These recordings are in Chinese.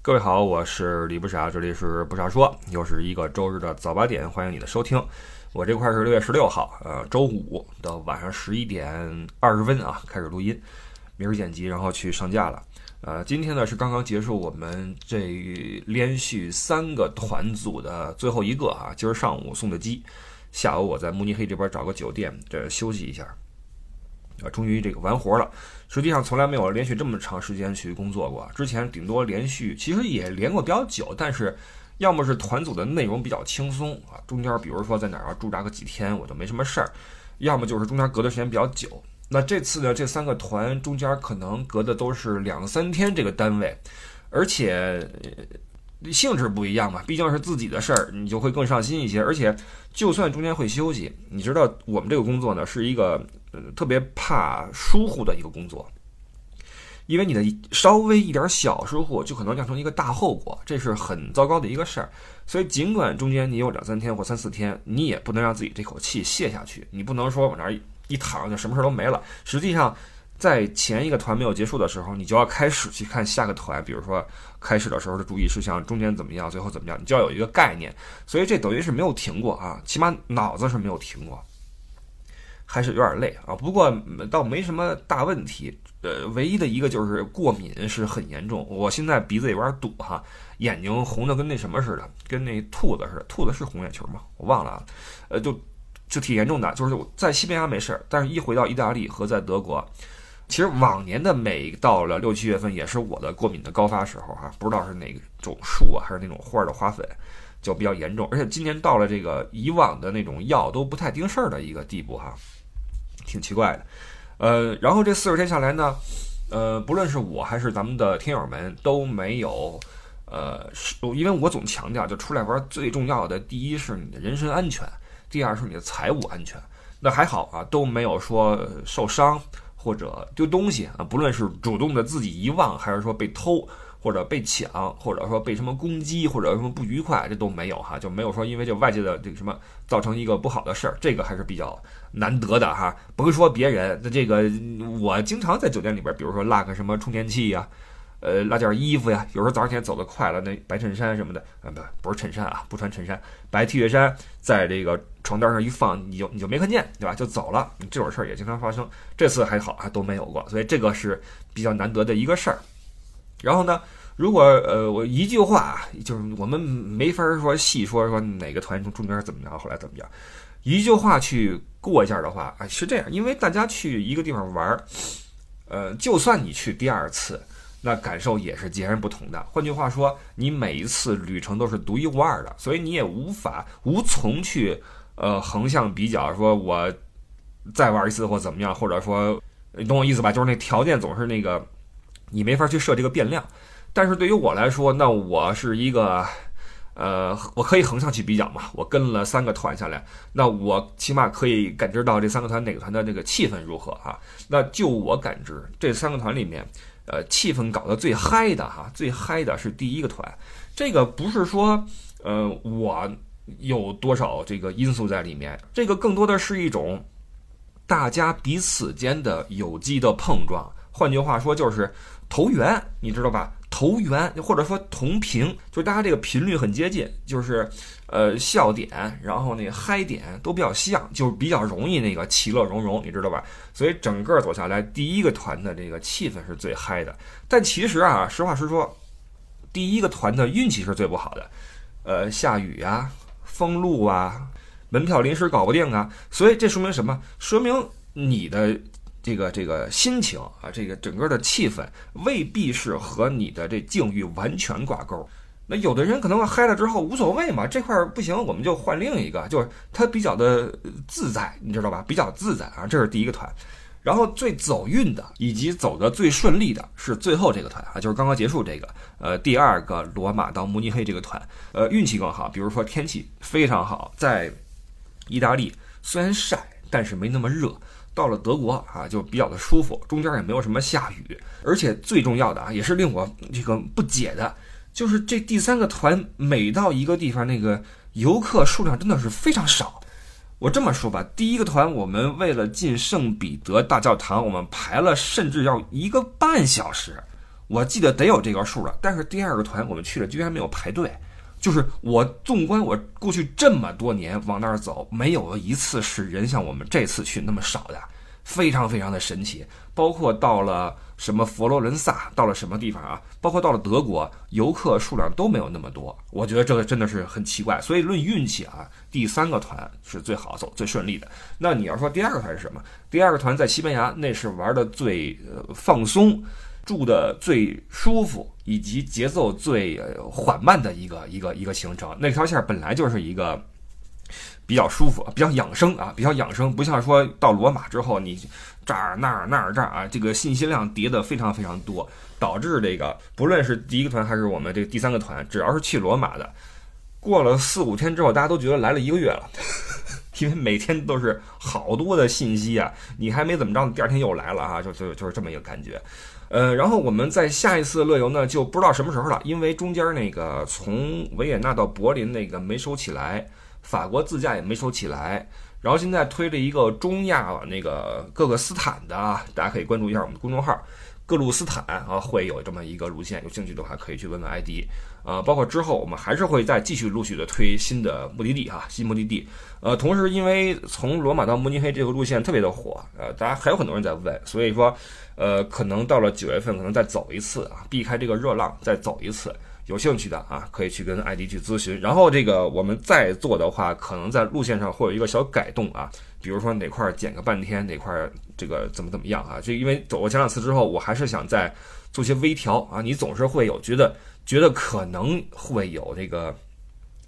各位好，我是李不傻，这里是不傻说，又是一个周日的早八点，欢迎你的收听。我这块是六月十六号，呃，周五的晚上十一点二十分啊，开始录音，明儿剪辑，然后去上架了。呃，今天呢是刚刚结束我们这连续三个团组的最后一个啊，今儿上午送的机，下午我在慕尼黑这边找个酒店这休息一下。啊，终于这个完活了。实际上从来没有连续这么长时间去工作过。之前顶多连续，其实也连过比较久，但是要么是团组的内容比较轻松啊，中间比如说在哪儿驻扎个几天，我就没什么事儿；要么就是中间隔的时间比较久。那这次呢，这三个团中间可能隔的都是两三天这个单位，而且性质不一样嘛，毕竟是自己的事儿，你就会更上心一些。而且就算中间会休息，你知道我们这个工作呢是一个。呃，特别怕疏忽的一个工作，因为你的稍微一点小疏忽，就可能酿成一个大后果，这是很糟糕的一个事儿。所以，尽管中间你有两三天或三四天，你也不能让自己这口气泄下去。你不能说往那儿一躺就什么事儿都没了。实际上，在前一个团没有结束的时候，你就要开始去看下个团，比如说开始的时候的注意事项，中间怎么样，最后怎么样，你就要有一个概念。所以，这等于是没有停过啊，起码脑子是没有停过。还是有点累啊，不过倒没什么大问题。呃，唯一的一个就是过敏是很严重。我现在鼻子有点堵哈，眼睛红的跟那什么似的，跟那兔子似的。兔子是红眼球吗？我忘了啊。呃，就就挺严重的。就是在西班牙没事儿，但是一回到意大利和在德国，其实往年的每到了六七月份也是我的过敏的高发时候哈。不知道是哪种树啊，还是那种花的花粉，就比较严重。而且今年到了这个以往的那种药都不太盯事儿的一个地步哈。挺奇怪的，呃，然后这四十天下来呢，呃，不论是我还是咱们的听友们都没有，呃，因为我总强调，就出来玩最重要的，第一是你的人身安全，第二是你的财务安全。那还好啊，都没有说受伤或者丢东西啊，不论是主动的自己遗忘，还是说被偷。或者被抢，或者说被什么攻击，或者什么不愉快，这都没有哈，就没有说因为这外界的这个什么造成一个不好的事儿，这个还是比较难得的哈。甭说别人，那这个我经常在酒店里边，比如说落个什么充电器呀，呃，落件衣服呀，有时候早上起来走得快了，那白衬衫什么的啊，不不是衬衫啊，不穿衬衫，白 T 恤衫在这个床单上一放，你就你就没看见，对吧？就走了，这种事儿也经常发生。这次还好啊，都没有过，所以这个是比较难得的一个事儿。然后呢，如果呃我一句话，就是我们没法说细说说哪个团中中间怎么着，后来怎么着，一句话去过一下的话，哎是这样，因为大家去一个地方玩儿，呃，就算你去第二次，那感受也是截然不同的。换句话说，你每一次旅程都是独一无二的，所以你也无法无从去呃横向比较，说我再玩一次或怎么样，或者说你懂我意思吧？就是那条件总是那个。你没法去设这个变量，但是对于我来说，那我是一个，呃，我可以横向去比较嘛。我跟了三个团下来，那我起码可以感知到这三个团哪个团的那个气氛如何哈。那就我感知，这三个团里面，呃，气氛搞得最嗨的哈，最嗨的是第一个团。这个不是说，呃，我有多少这个因素在里面，这个更多的是一种大家彼此间的有机的碰撞。换句话说，就是。投缘，你知道吧？投缘或者说同频，就是大家这个频率很接近，就是呃笑点，然后那个嗨点都比较像，就是比较容易那个其乐融融，你知道吧？所以整个走下来，第一个团的这个气氛是最嗨的。但其实啊，实话实说，第一个团的运气是最不好的，呃，下雨啊，封路啊，门票临时搞不定啊。所以这说明什么？说明你的。这个这个心情啊，这个整个的气氛未必是和你的这境遇完全挂钩。那有的人可能嗨了之后无所谓嘛，这块不行，我们就换另一个，就是他比较的自在，你知道吧？比较自在啊，这是第一个团。然后最走运的以及走的最顺利的是最后这个团啊，就是刚刚结束这个呃第二个罗马到慕尼黑这个团，呃运气更好，比如说天气非常好，在意大利虽然晒，但是没那么热。到了德国啊，就比较的舒服，中间也没有什么下雨，而且最重要的啊，也是令我这个不解的，就是这第三个团每到一个地方，那个游客数量真的是非常少。我这么说吧，第一个团我们为了进圣彼得大教堂，我们排了甚至要一个半小时。我记得得有这个数了。但是第二个团我们去了，居然没有排队。就是我纵观我过去这么多年往那儿走，没有一次是人像我们这次去那么少的，非常非常的神奇。包括到了什么佛罗伦萨，到了什么地方啊？包括到了德国，游客数量都没有那么多。我觉得这个真的是很奇怪。所以论运气啊，第三个团是最好走、最顺利的。那你要说第二个团是什么？第二个团在西班牙，那是玩的最呃放松。住的最舒服以及节奏最缓慢的一个一个一个行程，那条线本来就是一个比较舒服、比较养生啊，比较养生，不像说到罗马之后你这儿那儿那儿这儿啊，这个信息量叠的非常非常多，导致这个不论是第一个团还是我们这个第三个团，只要是去罗马的，过了四五天之后，大家都觉得来了一个月了，因为每天都是好多的信息啊，你还没怎么着，第二天又来了啊，就就就是这么一个感觉。呃，然后我们在下一次乐游呢，就不知道什么时候了，因为中间那个从维也纳到柏林那个没收起来，法国自驾也没收起来，然后现在推着一个中亚那个各个斯坦的，大家可以关注一下我们的公众号，各路斯坦啊，会有这么一个路线，有兴趣的话可以去问问 ID。呃，包括之后我们还是会再继续陆续的推新的目的地哈，新目的地。呃，同时因为从罗马到慕尼黑这个路线特别的火，呃，大家还有很多人在问，所以说。呃，可能到了九月份，可能再走一次啊，避开这个热浪，再走一次。有兴趣的啊，可以去跟艾迪去咨询。然后这个我们再做的话，可能在路线上会有一个小改动啊，比如说哪块减个半天，哪块这个怎么怎么样啊？就因为走过前两次之后，我还是想再做些微调啊。你总是会有觉得觉得可能会有这个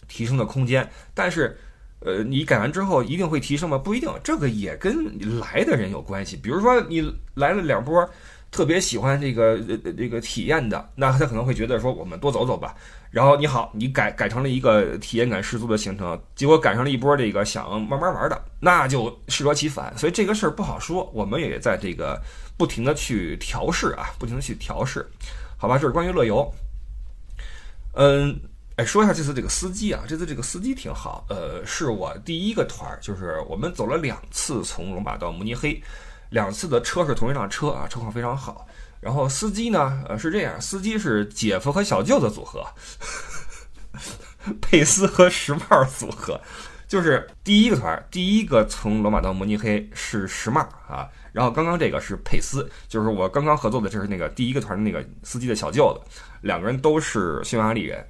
提升的空间，但是。呃，你改完之后一定会提升吗？不一定，这个也跟来的人有关系。比如说你来了两波，特别喜欢这个呃这个体验的，那他可能会觉得说我们多走走吧。然后你好，你改改成了一个体验感十足的行程，结果赶上了一波这个想慢慢玩的，那就适得其反。所以这个事儿不好说，我们也在这个不停的去调试啊，不停的去调试，好吧？这是关于乐游，嗯。哎，说一下这次这个司机啊，这次这个司机挺好。呃，是我第一个团儿，就是我们走了两次从罗马到慕尼黑，两次的车是同一辆车啊，车况非常好。然后司机呢，呃，是这样，司机是姐夫和小舅子组合，佩斯和时髦组合。就是第一个团儿，第一个从罗马到慕尼黑是时髦啊，然后刚刚这个是佩斯，就是我刚刚合作的，这是那个第一个团的那个司机的小舅子，两个人都是匈牙利人。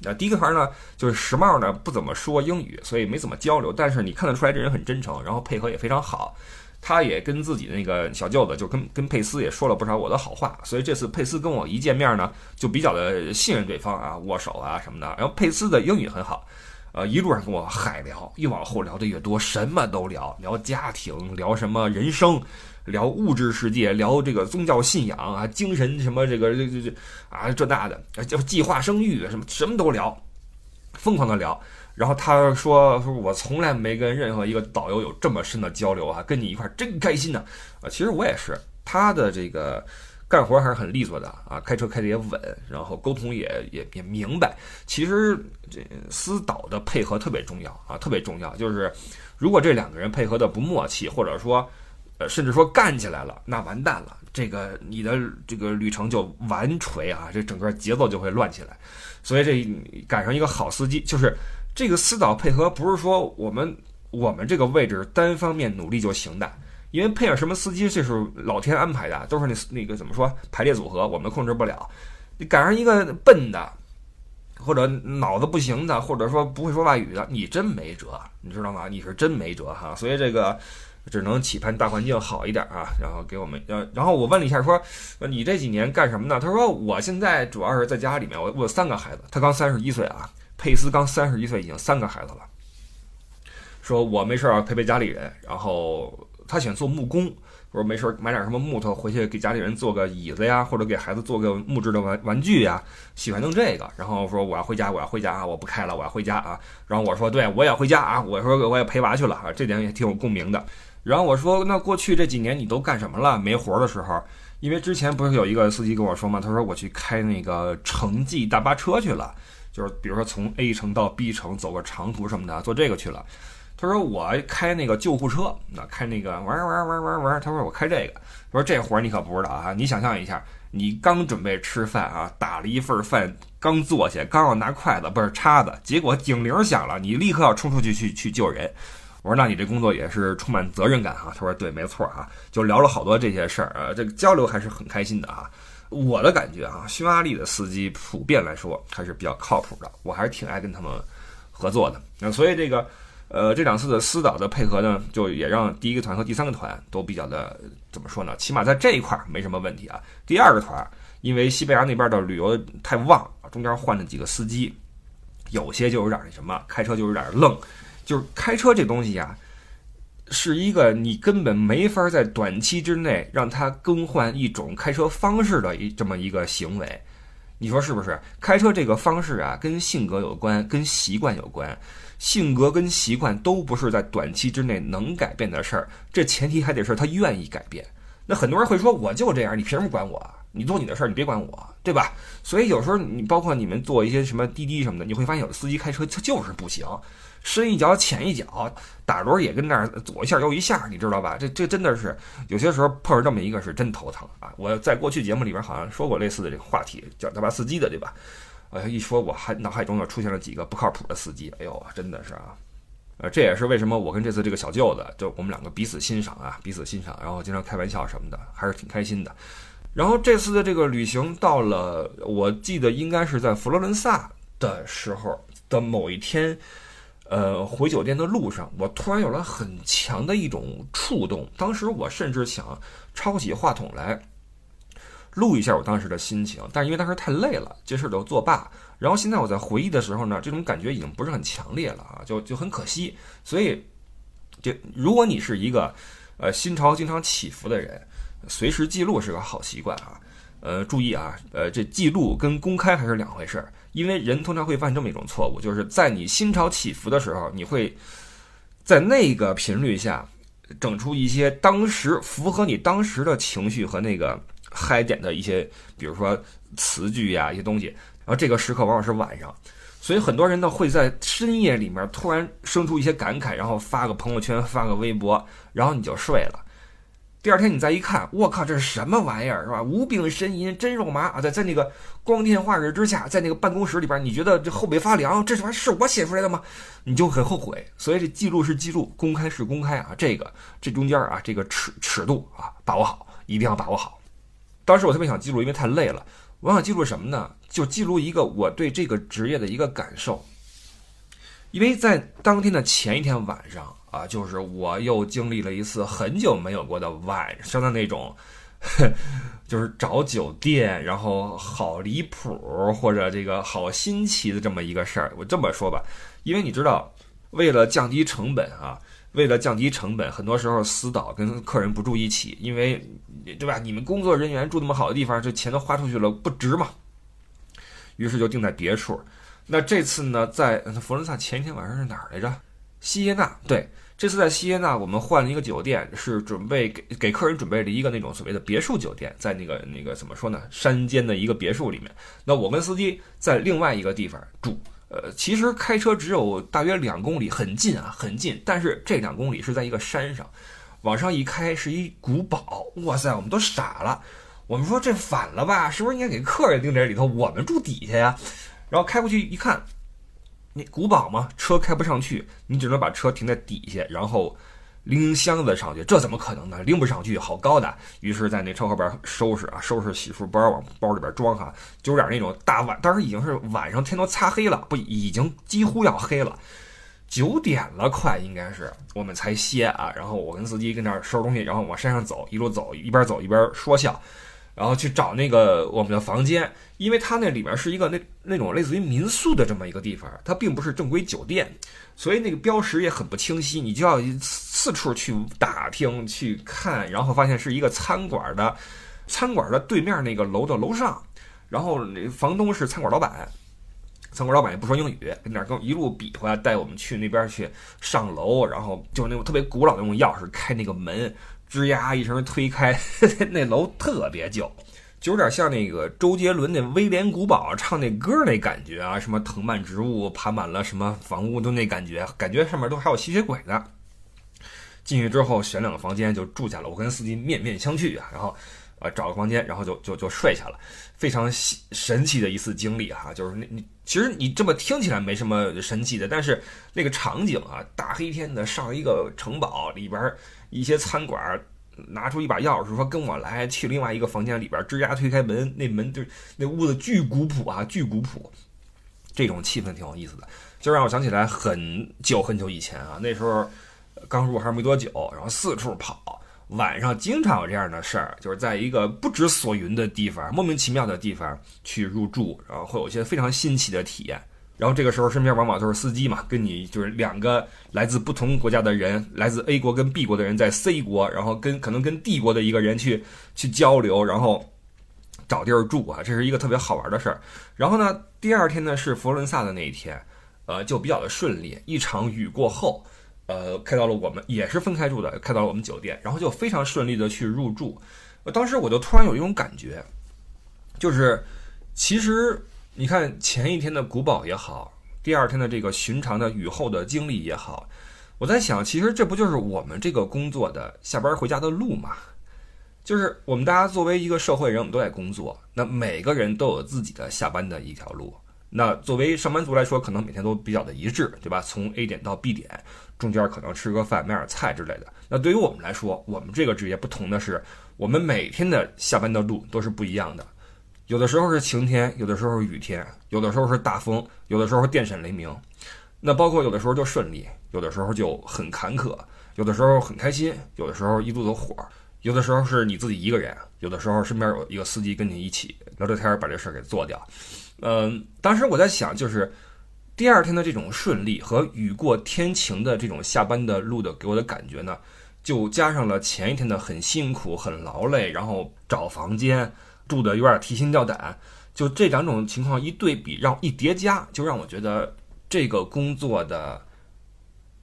那第一个团呢，就是时髦呢，不怎么说英语，所以没怎么交流。但是你看得出来，这人很真诚，然后配合也非常好。他也跟自己的那个小舅子，就跟跟佩斯也说了不少我的好话。所以这次佩斯跟我一见面呢，就比较的信任对方啊，握手啊什么的。然后佩斯的英语很好，呃，一路上跟我海聊，越往后聊的越多，什么都聊，聊家庭，聊什么人生。聊物质世界，聊这个宗教信仰啊，精神什么这个这这这啊这那的，叫计划生育什么什么都聊，疯狂的聊。然后他说说我从来没跟任何一个导游有这么深的交流啊，跟你一块真开心呢啊。其实我也是，他的这个干活还是很利索的啊，开车开的也稳，然后沟通也也也明白。其实这私导的配合特别重要啊，特别重要。就是如果这两个人配合的不默契，或者说。呃，甚至说干起来了，那完蛋了，这个你的这个旅程就完锤啊，这整个节奏就会乱起来。所以这赶上一个好司机，就是这个私导配合，不是说我们我们这个位置单方面努力就行的，因为配上什么司机，这是老天安排的，都是那那个怎么说排列组合，我们控制不了。你赶上一个笨的，或者脑子不行的，或者说不会说外语的，你真没辙，你知道吗？你是真没辙哈。所以这个。只能期盼大环境好一点啊，然后给我们呃，然后我问了一下，说你这几年干什么呢？他说我现在主要是在家里面，我我有三个孩子，他刚三十一岁啊，佩斯刚三十一岁，已经三个孩子了。说我没事儿陪陪家里人，然后他喜欢做木工，说没事儿买点什么木头回去给家里人做个椅子呀，或者给孩子做个木质的玩玩具呀，喜欢弄这个。然后说我要回家，我要回家啊，我不开了，我要回家啊。然后我说对，我也回家啊，我说我也陪娃去了啊，这点也挺有共鸣的。然后我说，那过去这几年你都干什么了？没活的时候，因为之前不是有一个司机跟我说吗？他说我去开那个城际大巴车去了，就是比如说从 A 城到 B 城走个长途什么的，做这个去了。他说我开那个救护车，那开那个玩玩玩玩玩。他说我开这个，他说这活儿你可不知道啊！你想象一下，你刚准备吃饭啊，打了一份饭，刚坐下，刚要拿筷子不是叉子，结果警铃响了，你立刻要冲出去去去救人。我说那你这工作也是充满责任感哈。他说对，没错哈，就聊了好多这些事儿啊，这个交流还是很开心的哈。我的感觉啊，匈牙利的司机普遍来说还是比较靠谱的，我还是挺爱跟他们合作的。那所以这个。呃，这两次的私导的配合呢，就也让第一个团和第三个团都比较的怎么说呢？起码在这一块没什么问题啊。第二个团，因为西班牙那边的旅游太旺，中间换了几个司机，有些就有点那什么，开车就有点愣。就是开车这东西呀，是一个你根本没法在短期之内让它更换一种开车方式的一这么一个行为。你说是不是？开车这个方式啊，跟性格有关，跟习惯有关。性格跟习惯都不是在短期之内能改变的事儿，这前提还得是他愿意改变。那很多人会说，我就这样，你凭什么管我？你做你的事儿，你别管我，对吧？所以有时候你包括你们做一些什么滴滴什么的，你会发现有的司机开车他就是不行，深一脚浅一脚，打轮也跟那儿左一下右一下，你知道吧？这这真的是有些时候碰上这么一个是真头疼啊！我在过去节目里边好像说过类似的这个话题，叫大巴司机的，对吧？哎，一说我还脑海中又出现了几个不靠谱的司机，哎呦，真的是啊，呃，这也是为什么我跟这次这个小舅子，就我们两个彼此欣赏啊，彼此欣赏，然后经常开玩笑什么的，还是挺开心的。然后这次的这个旅行到了，我记得应该是在佛罗伦萨的时候的某一天，呃，回酒店的路上，我突然有了很强的一种触动，当时我甚至想抄起话筒来。录一下我当时的心情，但是因为当时太累了，这事儿就作罢。然后现在我在回忆的时候呢，这种感觉已经不是很强烈了啊，就就很可惜。所以，这如果你是一个呃心潮经常起伏的人，随时记录是个好习惯啊。呃，注意啊，呃，这记录跟公开还是两回事儿。因为人通常会犯这么一种错误，就是在你心潮起伏的时候，你会在那个频率下整出一些当时符合你当时的情绪和那个。嗨点的一些，比如说词句呀，一些东西，然后这个时刻往往是晚上，所以很多人呢会在深夜里面突然生出一些感慨，然后发个朋友圈，发个微博，然后你就睡了。第二天你再一看，我靠，这是什么玩意儿，是吧？无病呻吟真肉麻啊！在在那个光天化日之下，在那个办公室里边，你觉得这后背发凉，这玩意是我写出来的吗？你就很后悔。所以这记录是记录，公开是公开啊，这个这中间啊，这个尺尺度啊，把握好，一定要把握好。当时我特别想记录，因为太累了。我想记录什么呢？就记录一个我对这个职业的一个感受。因为在当天的前一天晚上啊，就是我又经历了一次很久没有过的晚上的那种，就是找酒店，然后好离谱或者这个好新奇的这么一个事儿。我这么说吧，因为你知道，为了降低成本啊。为了降低成本，很多时候私导跟客人不住一起，因为，对吧？你们工作人员住那么好的地方，这钱都花出去了，不值嘛。于是就定在别处。那这次呢，在佛罗伦萨前一天晚上是哪儿来着？西耶纳。对，这次在西耶纳，我们换了一个酒店，是准备给给客人准备了一个那种所谓的别墅酒店，在那个那个怎么说呢？山间的一个别墅里面。那我跟司机在另外一个地方住。呃，其实开车只有大约两公里，很近啊，很近。但是这两公里是在一个山上，往上一开是一古堡。哇塞，我们都傻了。我们说这反了吧？是不是应该给客人定这里头，我们住底下呀？然后开过去一看，那古堡嘛，车开不上去，你只能把车停在底下，然后。拎箱子上去，这怎么可能呢？拎不上去，好高的。于是，在那车后边收拾啊，收拾洗漱包，往包里边装哈，就有点那种大晚，当时已经是晚上，天都擦黑了，不，已经几乎要黑了，九点了，快应该是，我们才歇啊。然后我跟司机跟那儿收拾东西，然后往山上走，一路走，一边走一边说笑。然后去找那个我们的房间，因为它那里面是一个那那种类似于民宿的这么一个地方，它并不是正规酒店，所以那个标识也很不清晰，你就要四处去打听去看，然后发现是一个餐馆的，餐馆的对面那个楼的楼上，然后那房东是餐馆老板，餐馆老板也不说英语，跟那跟一路比划带我们去那边去上楼，然后就是那种特别古老的那种钥匙开那个门。吱呀一声推开，那楼特别旧，就有点像那个周杰伦那《威廉古堡》唱那歌那感觉啊，什么藤蔓植物爬满了什么房屋都那感觉，感觉上面都还有吸血鬼呢。进去之后选两个房间就住下了，我跟司机面面相觑啊，然后呃找个房间，然后就就就睡下了，非常神奇的一次经历哈，就是那你其实你这么听起来没什么神奇的，但是那个场景啊，大黑天的上一个城堡里边一些餐馆。拿出一把钥匙，说跟我来，去另外一个房间里边，吱呀推开门，那门就那屋子巨古朴啊，巨古朴，这种气氛挺有意思的，就让我想起来很久很久以前啊，那时候刚入行没多久，然后四处跑，晚上经常有这样的事儿，就是在一个不知所云的地方，莫名其妙的地方去入住，然后会有一些非常新奇的体验。然后这个时候身边往往都是司机嘛，跟你就是两个来自不同国家的人，来自 A 国跟 B 国的人在 C 国，然后跟可能跟 D 国的一个人去去交流，然后找地儿住啊，这是一个特别好玩的事儿。然后呢，第二天呢是佛罗伦萨的那一天，呃，就比较的顺利。一场雨过后，呃，开到了我们也是分开住的，开到了我们酒店，然后就非常顺利的去入住。当时我就突然有一种感觉，就是其实。你看前一天的古堡也好，第二天的这个寻常的雨后的经历也好，我在想，其实这不就是我们这个工作的下班回家的路吗？就是我们大家作为一个社会人，我们都在工作，那每个人都有自己的下班的一条路。那作为上班族来说，可能每天都比较的一致，对吧？从 A 点到 B 点，中间可能吃个饭、买点菜之类的。那对于我们来说，我们这个职业不同的是，我们每天的下班的路都是不一样的。有的时候是晴天，有的时候是雨天，有的时候是大风，有的时候电闪雷鸣。那包括有的时候就顺利，有的时候就很坎坷，有的时候很开心，有的时候一肚子火，有的时候是你自己一个人，有的时候身边有一个司机跟你一起聊聊天，把这事儿给做掉。嗯，当时我在想，就是第二天的这种顺利和雨过天晴的这种下班的路的给我的感觉呢，就加上了前一天的很辛苦、很劳累，然后找房间。住的有点提心吊胆，就这两种情况一对比，让一叠加，就让我觉得这个工作的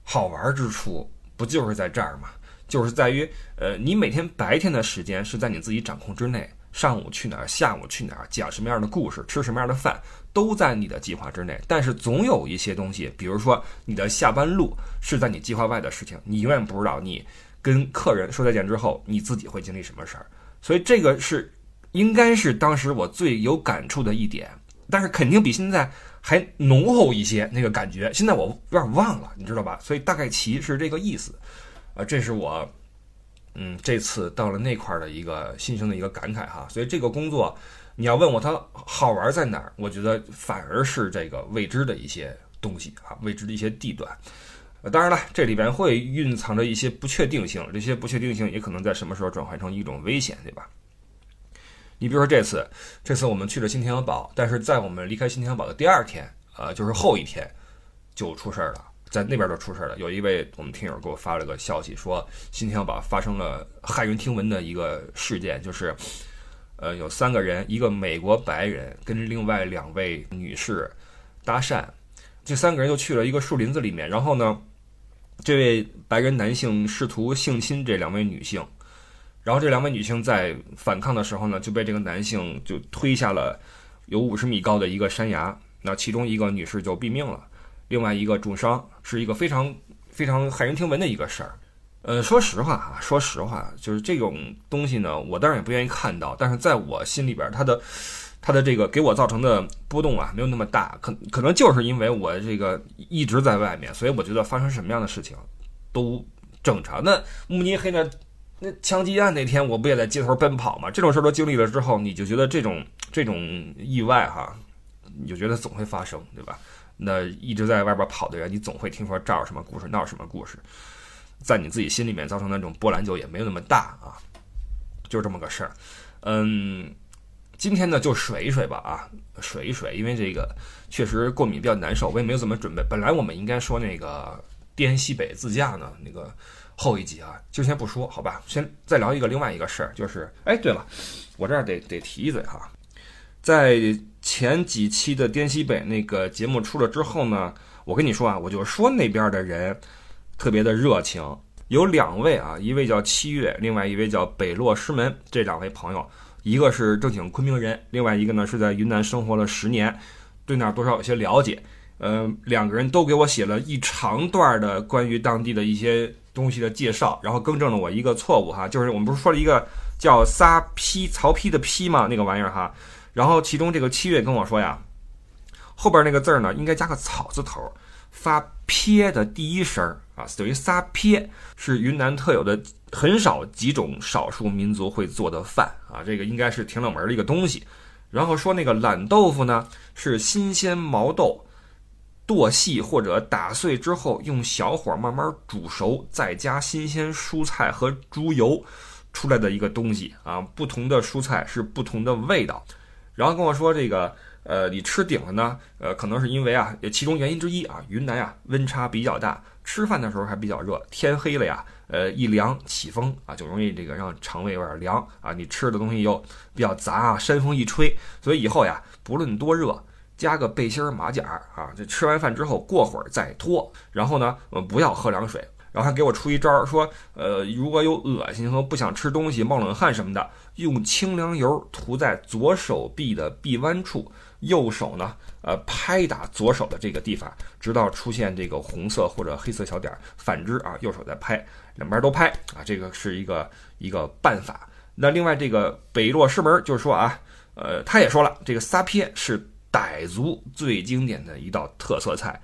好玩之处不就是在这儿吗？就是在于，呃，你每天白天的时间是在你自己掌控之内，上午去哪儿，下午去哪儿，讲什么样的故事，吃什么样的饭，都在你的计划之内。但是总有一些东西，比如说你的下班路是在你计划外的事情，你永远不知道你跟客人说再见之后，你自己会经历什么事儿。所以这个是。应该是当时我最有感触的一点，但是肯定比现在还浓厚一些那个感觉。现在我有点忘了，你知道吧？所以大概其是这个意思，啊，这是我，嗯，这次到了那块儿的一个新生的一个感慨哈。所以这个工作，你要问我它好玩在哪儿，我觉得反而是这个未知的一些东西啊，未知的一些地段。当然了，这里边会蕴藏着一些不确定性，这些不确定性也可能在什么时候转换成一种危险，对吧？你比如说这次，这次我们去了新天鹅堡，但是在我们离开新天鹅堡的第二天，呃，就是后一天，就出事儿了，在那边就出事儿了。有一位我们听友给我发了个消息，说新天鹅堡发生了骇人听闻的一个事件，就是，呃，有三个人，一个美国白人跟另外两位女士搭讪，这三个人就去了一个树林子里面，然后呢，这位白人男性试图性侵这两位女性。然后这两位女性在反抗的时候呢，就被这个男性就推下了有五十米高的一个山崖。那其中一个女士就毙命了，另外一个重伤，是一个非常非常骇人听闻的一个事儿。呃，说实话啊，说实话，就是这种东西呢，我当然也不愿意看到。但是在我心里边，它的它的这个给我造成的波动啊，没有那么大。可可能就是因为我这个一直在外面，所以我觉得发生什么样的事情都正常。那慕尼黑呢？那枪击案那天，我不也在街头奔跑吗？这种事儿都经历了之后，你就觉得这种这种意外哈，你就觉得总会发生，对吧？那一直在外边跑的人，你总会听说这儿什么故事，那儿什么故事，在你自己心里面造成那种波澜就也没有那么大啊，就这么个事儿。嗯，今天呢就水一水吧啊，水一水，因为这个确实过敏比较难受，我也没有怎么准备。本来我们应该说那个滇西北自驾呢，那个。后一集啊，就先不说，好吧，先再聊一个另外一个事儿，就是，哎，对了，我这儿得得提一嘴哈，在前几期的滇西北那个节目出了之后呢，我跟你说啊，我就说那边的人特别的热情，有两位啊，一位叫七月，另外一位叫北落师门，这两位朋友一个是正经昆明人，另外一个呢是在云南生活了十年，对那儿多少有些了解。呃，两个人都给我写了一长段的关于当地的一些东西的介绍，然后更正了我一个错误哈，就是我们不是说了一个叫撒批曹丕的丕吗？那个玩意儿哈，然后其中这个七月跟我说呀，后边那个字儿呢应该加个草字头，发撇的第一声啊，等于撒撇是云南特有的很少几种少数民族会做的饭啊，这个应该是挺冷门的一个东西。然后说那个懒豆腐呢是新鲜毛豆。剁细或者打碎之后，用小火慢慢煮熟，再加新鲜蔬菜和猪油出来的一个东西啊。不同的蔬菜是不同的味道。然后跟我说这个，呃，你吃顶了呢，呃，可能是因为啊，其中原因之一啊，云南啊温差比较大，吃饭的时候还比较热，天黑了呀，呃，一凉起风啊，就容易这个让肠胃有点凉啊。你吃的东西又比较杂啊，山风一吹，所以以后呀，不论多热。加个背心儿马甲啊，这吃完饭之后过会儿再脱，然后呢，呃，不要喝凉水，然后还给我出一招，说，呃，如果有恶心和不想吃东西、冒冷汗什么的，用清凉油涂在左手臂的臂弯处，右手呢，呃，拍打左手的这个地方，直到出现这个红色或者黑色小点儿，反之啊，右手再拍，两边都拍啊，这个是一个一个办法。那另外这个北落师门就是说啊，呃，他也说了，这个撒撇是。傣族最经典的一道特色菜，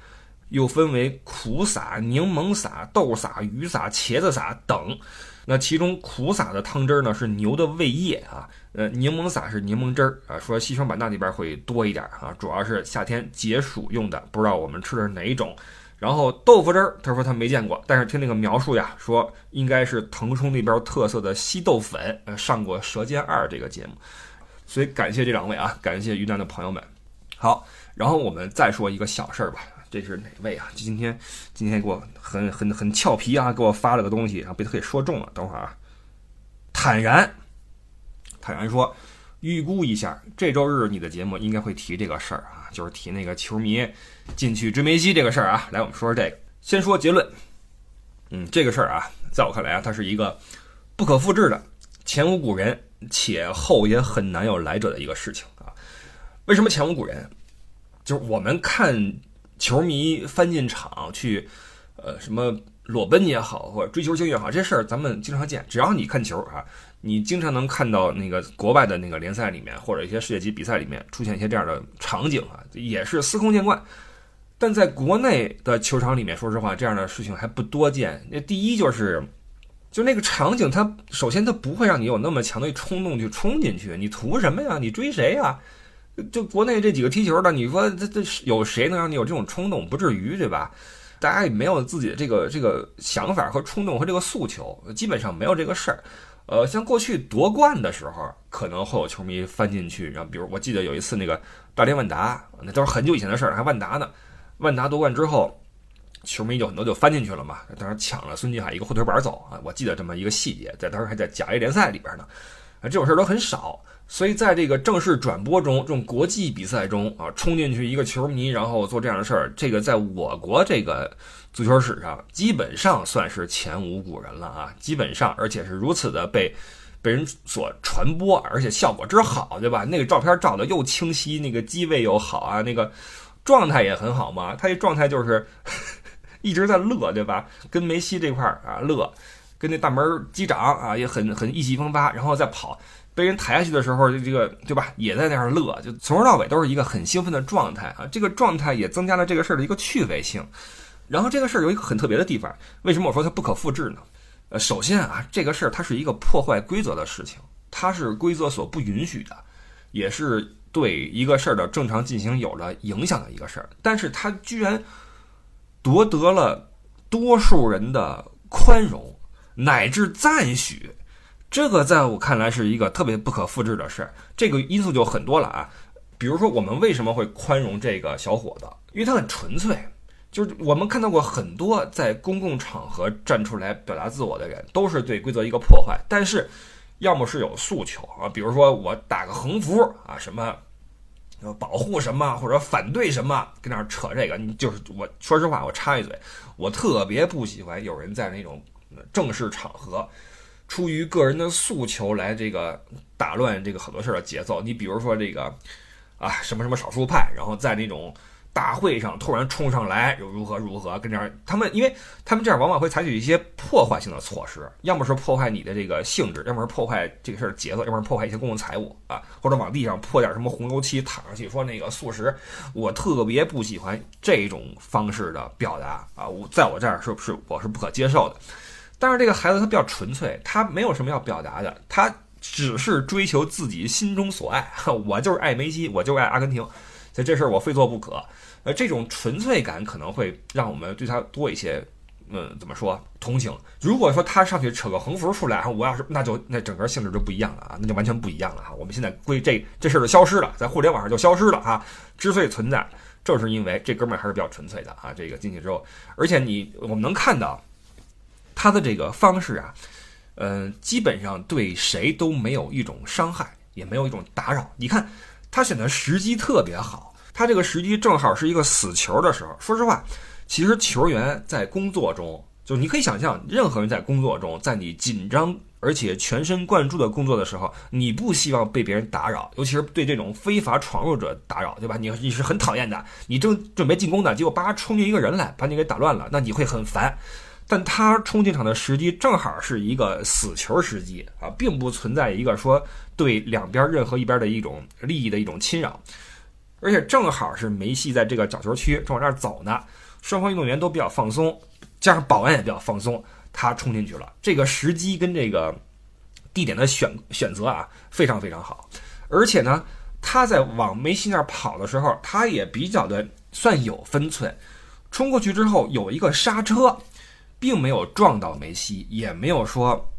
又分为苦撒、柠檬撒、豆撒、鱼撒、茄子撒等。那其中苦撒的汤汁儿呢是牛的胃液啊，呃，柠檬撒是柠檬汁儿啊。说西双版纳那边会多一点啊，主要是夏天解暑用的。不知道我们吃的是哪一种。然后豆腐汁儿，他说他没见过，但是听那个描述呀，说应该是腾冲那边特色的稀豆粉。呃，上过《舌尖二》这个节目，所以感谢这两位啊，感谢云南的朋友们。好，然后我们再说一个小事儿吧。这是哪位啊？今天今天给我很很很俏皮啊，给我发了个东西，然后被他给说中了。等会儿啊，坦然，坦然说，预估一下，这周日你的节目应该会提这个事儿啊，就是提那个球迷进去追梅西这个事儿啊。来，我们说说这个。先说结论，嗯，这个事儿啊，在我看来啊，它是一个不可复制的、前无古人且后也很难有来者的一个事情。为什么前无古人？就是我们看球迷翻进场去，呃，什么裸奔也好，或者追球星也好，这事儿咱们经常见。只要你看球啊，你经常能看到那个国外的那个联赛里面，或者一些世界级比赛里面出现一些这样的场景啊，也是司空见惯。但在国内的球场里面，说实话，这样的事情还不多见。那第一就是，就那个场景，它首先它不会让你有那么强的冲动去冲进去，你图什么呀？你追谁呀？就国内这几个踢球的，你说这这有谁能让你有这种冲动？不至于对吧？大家也没有自己的这个这个想法和冲动和这个诉求，基本上没有这个事儿。呃，像过去夺冠的时候，可能会有球迷翻进去，然后比如我记得有一次那个大连万达，那都是很久以前的事儿，还万达呢。万达夺冠之后，球迷有很多就翻进去了嘛，当时抢了孙继海一个后腿板走啊，我记得这么一个细节，在当时还在甲 A 联赛里边呢。啊，这种事儿都很少。所以在这个正式转播中，这种国际比赛中啊，冲进去一个球迷，然后做这样的事儿，这个在我国这个足球史上，基本上算是前无古人了啊！基本上，而且是如此的被被人所传播，而且效果之好，对吧？那个照片照的又清晰，那个机位又好啊，那个状态也很好嘛。他这状态就是 一直在乐，对吧？跟梅西这块儿啊乐，跟那大门机长啊也很很意气风发，然后再跑。被人抬下去的时候，这个对吧，也在那儿乐，就从头到尾都是一个很兴奋的状态啊。这个状态也增加了这个事儿的一个趣味性。然后这个事儿有一个很特别的地方，为什么我说它不可复制呢？呃，首先啊，这个事儿它是一个破坏规则的事情，它是规则所不允许的，也是对一个事儿的正常进行有了影响的一个事儿。但是它居然夺得了多数人的宽容乃至赞许。这个在我看来是一个特别不可复制的事儿，这个因素就很多了啊。比如说，我们为什么会宽容这个小伙子？因为他很纯粹，就是我们看到过很多在公共场合站出来表达自我的人，都是对规则一个破坏。但是，要么是有诉求啊，比如说我打个横幅啊，什么要保护什么或者反对什么，跟那儿扯这个，你就是我说实话，我插一嘴，我特别不喜欢有人在那种正式场合。出于个人的诉求来这个打乱这个很多事儿的节奏。你比如说这个啊什么什么少数派，然后在那种。大会上突然冲上来又如何如何？跟这样，他们因为他们这样往往会采取一些破坏性的措施，要么是破坏你的这个性质，要么是破坏这个事儿节奏，要么是破坏一些公共财物啊，或者往地上泼点什么红油漆躺上去，说那个素食。我特别不喜欢这种方式的表达啊，我在我这儿是不是我是不可接受的？但是这个孩子他比较纯粹，他没有什么要表达的，他只是追求自己心中所爱。我就是爱梅西，我就爱阿根廷。所以这事儿我非做不可，呃，这种纯粹感可能会让我们对他多一些，嗯，怎么说同情？如果说他上去扯个横幅出来，我要是那就那整个性质就不一样了啊，那就完全不一样了哈。我们现在归这这事儿就消失了，在互联网上就消失了哈。之所以存在，正是因为这哥们儿还是比较纯粹的啊。这个进去之后，而且你我们能看到他的这个方式啊，嗯，基本上对谁都没有一种伤害，也没有一种打扰。你看。他选的时机特别好，他这个时机正好是一个死球的时候。说实话，其实球员在工作中，就你可以想象，任何人在工作中，在你紧张而且全神贯注的工作的时候，你不希望被别人打扰，尤其是对这种非法闯入者打扰，对吧？你你是很讨厌的，你正准备进攻呢，结果叭冲进一个人来，把你给打乱了，那你会很烦。但他冲进场的时机正好是一个死球时机啊，并不存在一个说对两边任何一边的一种利益的一种侵扰，而且正好是梅西在这个角球区正往这儿走呢，双方运动员都比较放松，加上保安也比较放松，他冲进去了。这个时机跟这个地点的选选择啊，非常非常好。而且呢，他在往梅西那儿跑的时候，他也比较的算有分寸，冲过去之后有一个刹车。并没有撞到梅西，也没有说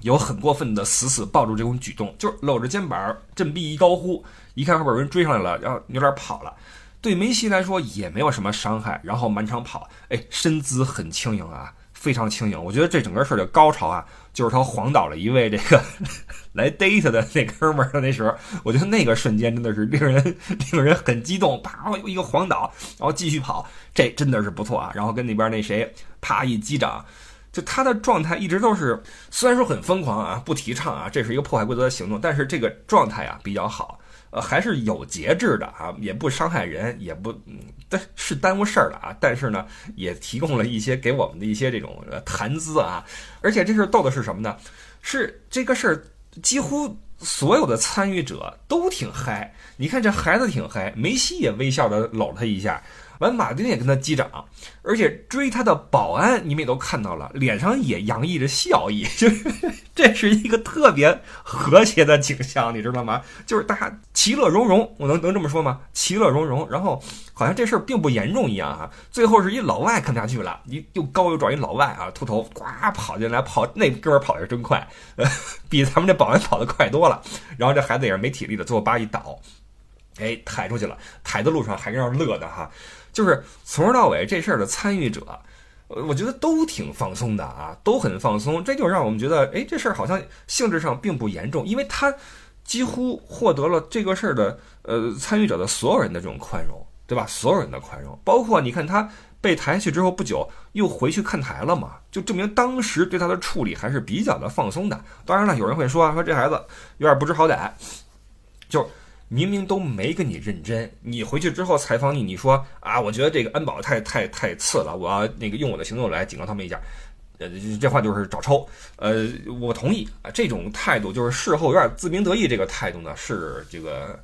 有很过分的死死抱住这种举动，就是搂着肩膀振臂一高呼，一看后边有人追上来了，然后有点跑了。对梅西来说也没有什么伤害，然后满场跑，哎，身姿很轻盈啊。非常轻盈，我觉得这整个事儿的高潮啊，就是他晃倒了一位这个来逮他的那哥们儿的那时候，我觉得那个瞬间真的是令人令人很激动，啪又一个晃倒，然后继续跑，这真的是不错啊。然后跟那边那谁啪一击掌，就他的状态一直都是，虽然说很疯狂啊，不提倡啊，这是一个破坏规则的行动，但是这个状态啊比较好。呃，还是有节制的啊，也不伤害人，也不，但是耽误事儿了啊。但是呢，也提供了一些给我们的一些这种谈资啊。而且这事儿逗的是什么呢？是这个事儿几乎所有的参与者都挺嗨。你看这孩子挺嗨，梅西也微笑的搂他一下。完，马丁也跟他击掌，而且追他的保安，你们也都看到了，脸上也洋溢着笑意，就是这是一个特别和谐的景象，你知道吗？就是大家其乐融融，我能能这么说吗？其乐融融，然后好像这事儿并不严重一样啊。最后是一老外看不下去了，一又高又壮一老外啊，秃头，呱跑进来，跑那哥们跑的真快，呃，比咱们这保安跑的快多了。然后这孩子也是没体力的，最后叭一倒，哎，抬出去了，抬的路上还让乐的哈。就是从头到尾这事儿的参与者，我觉得都挺放松的啊，都很放松。这就让我们觉得，哎，这事儿好像性质上并不严重，因为他几乎获得了这个事儿的呃参与者的所有人的这种宽容，对吧？所有人的宽容，包括你看他被抬去之后不久又回去看台了嘛，就证明当时对他的处理还是比较的放松的。当然了，有人会说啊说这孩子有点不知好歹，就。明明都没跟你认真，你回去之后采访你，你说啊，我觉得这个安保太太太次了，我要那个用我的行动来警告他们一下，呃，这话就是找抽，呃，我同意啊，这种态度就是事后有点自鸣得意，这个态度呢是这个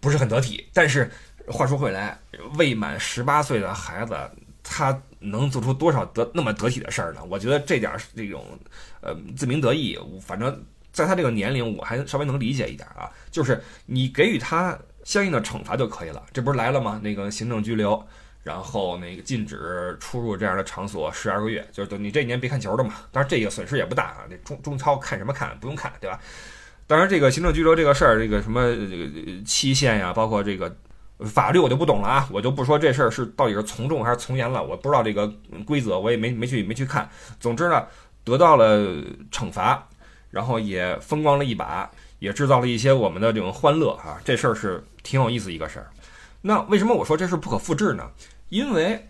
不是很得体。但是话说回来，未满十八岁的孩子，他能做出多少得那么得体的事儿呢？我觉得这点这种呃自鸣得意，反正。在他这个年龄，我还稍微能理解一点啊，就是你给予他相应的惩罚就可以了。这不是来了吗？那个行政拘留，然后那个禁止出入这样的场所十二个月，就是等你这一年别看球的嘛。当然这个损失也不大啊，那中中超看什么看？不用看，对吧？当然这个行政拘留这个事儿，这个什么这个期限呀，包括这个法律我就不懂了啊，我就不说这事儿是到底是从重还是从严了，我不知道这个规则，我也没没去没去看。总之呢，得到了惩罚。然后也风光了一把，也制造了一些我们的这种欢乐啊，这事儿是挺有意思一个事儿。那为什么我说这是不可复制呢？因为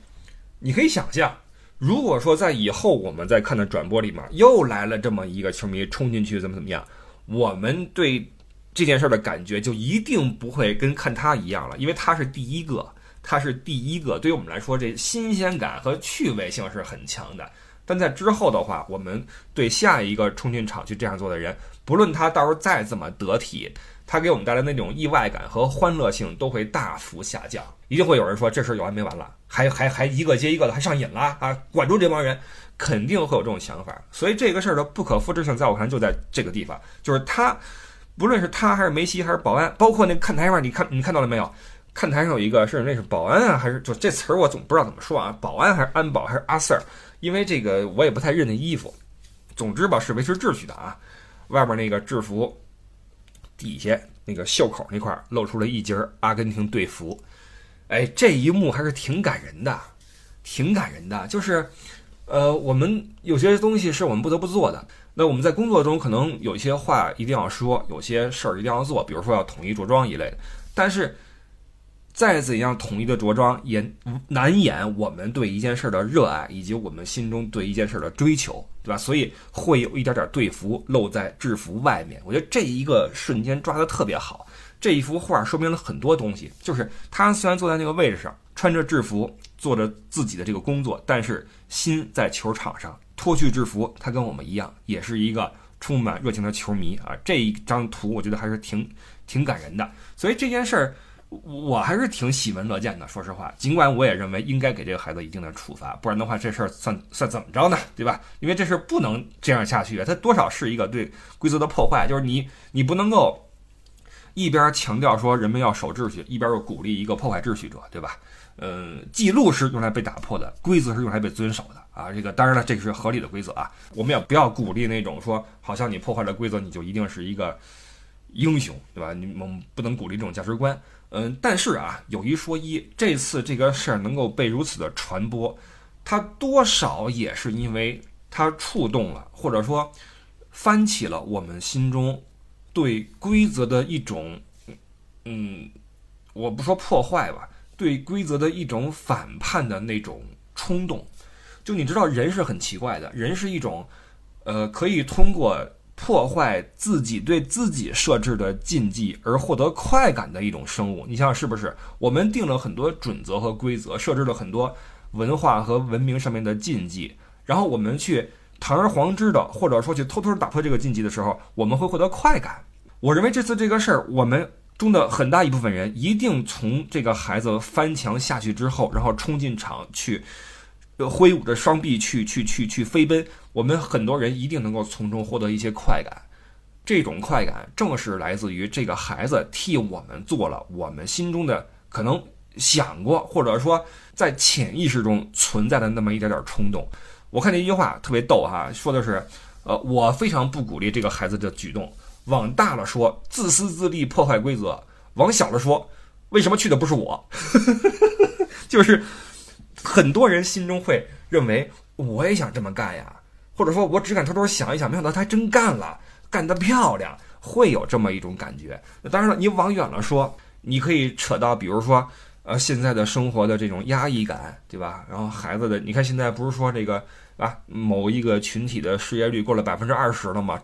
你可以想象，如果说在以后我们在看的转播里面又来了这么一个球迷冲进去怎么怎么样，我们对这件事儿的感觉就一定不会跟看他一样了，因为他是第一个，他是第一个，对于我们来说，这新鲜感和趣味性是很强的。但在之后的话，我们对下一个冲进场去这样做的人，不论他到时候再怎么得体。他给我们带来那种意外感和欢乐性都会大幅下降，一定会有人说这事儿有完没完了，还还还一个接一个的，还上瘾了啊！管住这帮人，肯定会有这种想法。所以这个事儿的不可复制性，在我看就在这个地方，就是他，不论是他还是梅西还是保安，包括那看台上，你看你看到了没有？看台上有一个是那是保安啊，还是就这词儿我总不知道怎么说啊？保安还是安保还是阿 Sir？因为这个我也不太认那衣服。总之吧，是维持秩序的啊。外边那个制服。底下那个袖口那块露出了一截阿根廷队服，哎，这一幕还是挺感人的，挺感人的。就是，呃，我们有些东西是我们不得不做的。那我们在工作中可能有些话一定要说，有些事儿一定要做，比如说要统一着装一类的。但是。再怎样统一的着装，也难掩我们对一件事的热爱，以及我们心中对一件事的追求，对吧？所以会有一点点队服露在制服外面。我觉得这一个瞬间抓得特别好。这一幅画说明了很多东西，就是他虽然坐在那个位置上，穿着制服，做着自己的这个工作，但是心在球场上。脱去制服，他跟我们一样，也是一个充满热情的球迷啊。这一张图，我觉得还是挺挺感人的。所以这件事儿。我还是挺喜闻乐见的，说实话。尽管我也认为应该给这个孩子一定的处罚，不然的话这事儿算算怎么着呢？对吧？因为这事儿不能这样下去，它多少是一个对规则的破坏。就是你你不能够一边强调说人们要守秩序，一边又鼓励一个破坏秩序者，对吧？嗯，记录是用来被打破的，规则是用来被遵守的啊。这个当然了，这个是合理的规则啊。我们也不要鼓励那种说，好像你破坏了规则，你就一定是一个英雄，对吧？你们不能鼓励这种价值观。嗯，但是啊，有一说一，这次这个事儿能够被如此的传播，它多少也是因为它触动了，或者说翻起了我们心中对规则的一种，嗯，我不说破坏吧，对规则的一种反叛的那种冲动。就你知道，人是很奇怪的，人是一种，呃，可以通过。破坏自己对自己设置的禁忌而获得快感的一种生物，你想想是不是？我们定了很多准则和规则，设置了很多文化和文明上面的禁忌，然后我们去堂而皇之的，或者说去偷偷打破这个禁忌的时候，我们会获得快感。我认为这次这个事儿，我们中的很大一部分人一定从这个孩子翻墙下去之后，然后冲进场去。挥舞着双臂去去去去飞奔，我们很多人一定能够从中获得一些快感。这种快感正是来自于这个孩子替我们做了我们心中的可能想过，或者说在潜意识中存在的那么一点点冲动。我看这句话特别逗哈，说的是，呃，我非常不鼓励这个孩子的举动。往大了说，自私自利破坏规则；往小了说，为什么去的不是我？就是。很多人心中会认为，我也想这么干呀，或者说，我只敢偷偷想一想，没想到他真干了，干得漂亮，会有这么一种感觉。当然了，你往远了说，你可以扯到，比如说，呃，现在的生活的这种压抑感，对吧？然后孩子的，你看现在不是说这个啊，某一个群体的失业率过了百分之二十了吗？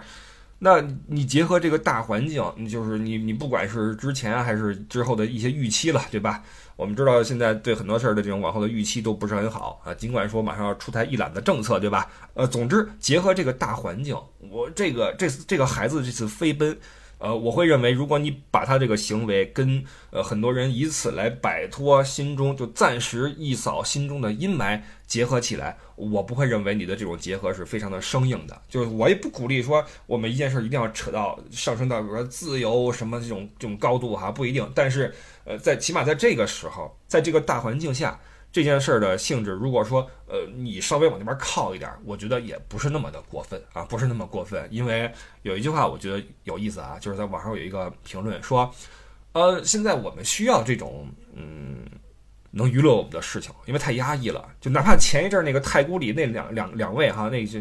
那你结合这个大环境，就是你你不管是之前还是之后的一些预期了，对吧？我们知道现在对很多事儿的这种往后的预期都不是很好啊。尽管说马上要出台一揽子政策，对吧？呃，总之结合这个大环境，我这个这次这个孩子这次飞奔。呃，我会认为，如果你把他这个行为跟呃很多人以此来摆脱心中就暂时一扫心中的阴霾结合起来，我不会认为你的这种结合是非常的生硬的。就是我也不鼓励说我们一件事一定要扯到上升到比如说自由什么这种这种高度哈，不一定。但是呃，在起码在这个时候，在这个大环境下。这件事儿的性质，如果说，呃，你稍微往那边靠一点，我觉得也不是那么的过分啊，不是那么过分。因为有一句话，我觉得有意思啊，就是在网上有一个评论说，呃，现在我们需要这种，嗯，能娱乐我们的事情，因为太压抑了。就哪怕前一阵那个太古里那两两两位哈，那就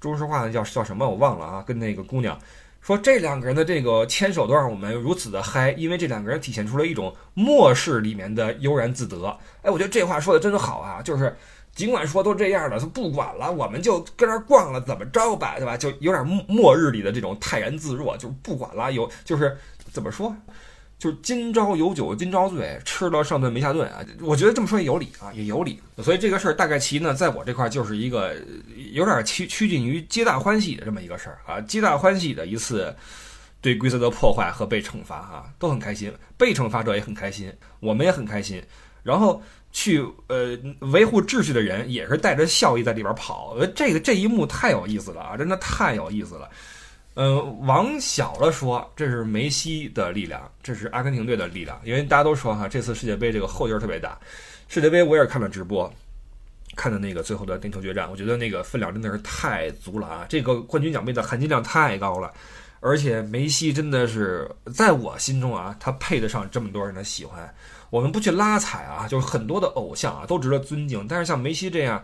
说实话叫叫什么我忘了啊，跟那个姑娘。说这两个人的这个牵手都让我们如此的嗨，因为这两个人体现出了一种末世里面的悠然自得。哎，我觉得这话说的真好啊！就是尽管说都这样了，他不管了，我们就跟那儿逛了，怎么着吧，对吧？就有点末日里的这种泰然自若，就不管了。有就是怎么说，就是今朝有酒今朝醉，吃了上顿没下顿啊。我觉得这么说也有理啊，也有理。所以这个事儿大概其呢，在我这块就是一个有点趋趋近于皆大欢喜的这么一个事儿啊，皆大欢喜的一次对规则的破坏和被惩罚啊，都很开心，被惩罚者也很开心，我们也很开心。然后。去呃维护秩序的人也是带着笑意在里边跑，呃这个这一幕太有意思了啊，真的太有意思了。嗯，往小了说，这是梅西的力量，这是阿根廷队的力量，因为大家都说哈，这次世界杯这个后劲儿特别大。世界杯我也看了直播，看的那个最后的点球决战，我觉得那个分量真的是太足了啊，这个冠军奖杯的含金量太高了。而且梅西真的是在我心中啊，他配得上这么多人的喜欢。我们不去拉踩啊，就是很多的偶像啊都值得尊敬，但是像梅西这样，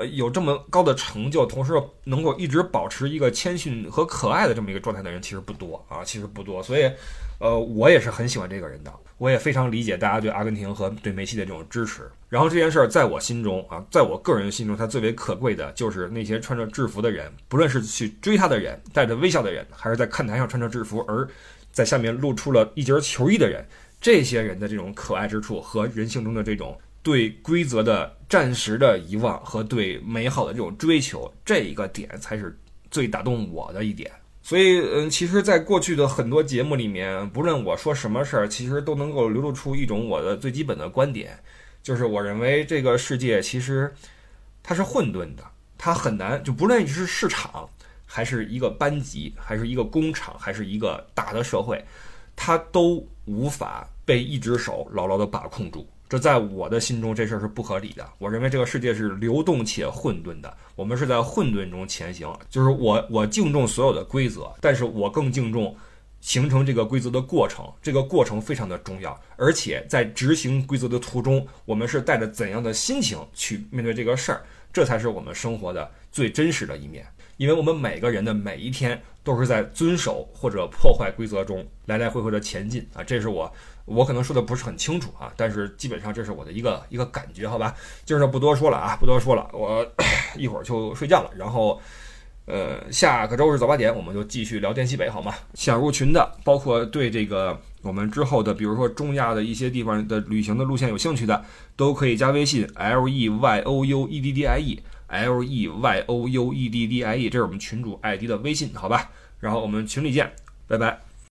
呃，有这么高的成就，同时能够一直保持一个谦逊和可爱的这么一个状态的人，其实不多啊，其实不多。所以，呃，我也是很喜欢这个人的，我也非常理解大家对阿根廷和对梅西的这种支持。然后这件事儿在我心中啊，在我个人心中，它最为可贵的就是那些穿着制服的人，不论是去追他的人，带着微笑的人，还是在看台上穿着制服而在下面露出了一截球衣的人。这些人的这种可爱之处和人性中的这种对规则的暂时的遗忘和对美好的这种追求，这一个点才是最打动我的一点。所以，嗯，其实，在过去的很多节目里面，不论我说什么事儿，其实都能够流露出一种我的最基本的观点，就是我认为这个世界其实它是混沌的，它很难，就不论你是市场，还是一个班级，还是一个工厂，还是一个大的社会。它都无法被一只手牢牢地把控住，这在我的心中这事儿是不合理的。我认为这个世界是流动且混沌的，我们是在混沌中前行。就是我我敬重所有的规则，但是我更敬重形成这个规则的过程，这个过程非常的重要。而且在执行规则的途中，我们是带着怎样的心情去面对这个事儿，这才是我们生活的最真实的一面。因为我们每个人的每一天都是在遵守或者破坏规则中来来回回的前进啊，这是我我可能说的不是很清楚啊，但是基本上这是我的一个一个感觉，好吧？今儿就不多说了啊，不多说了，我 一会儿就睡觉了，然后呃，下个周日早八点我们就继续聊滇西北，好吗？想入群的，包括对这个我们之后的，比如说中亚的一些地方的旅行的路线有兴趣的，都可以加微信 l e y o u e d d i e。L E Y O U E D D I E，这是我们群主艾迪的微信，好吧？然后我们群里见，拜拜。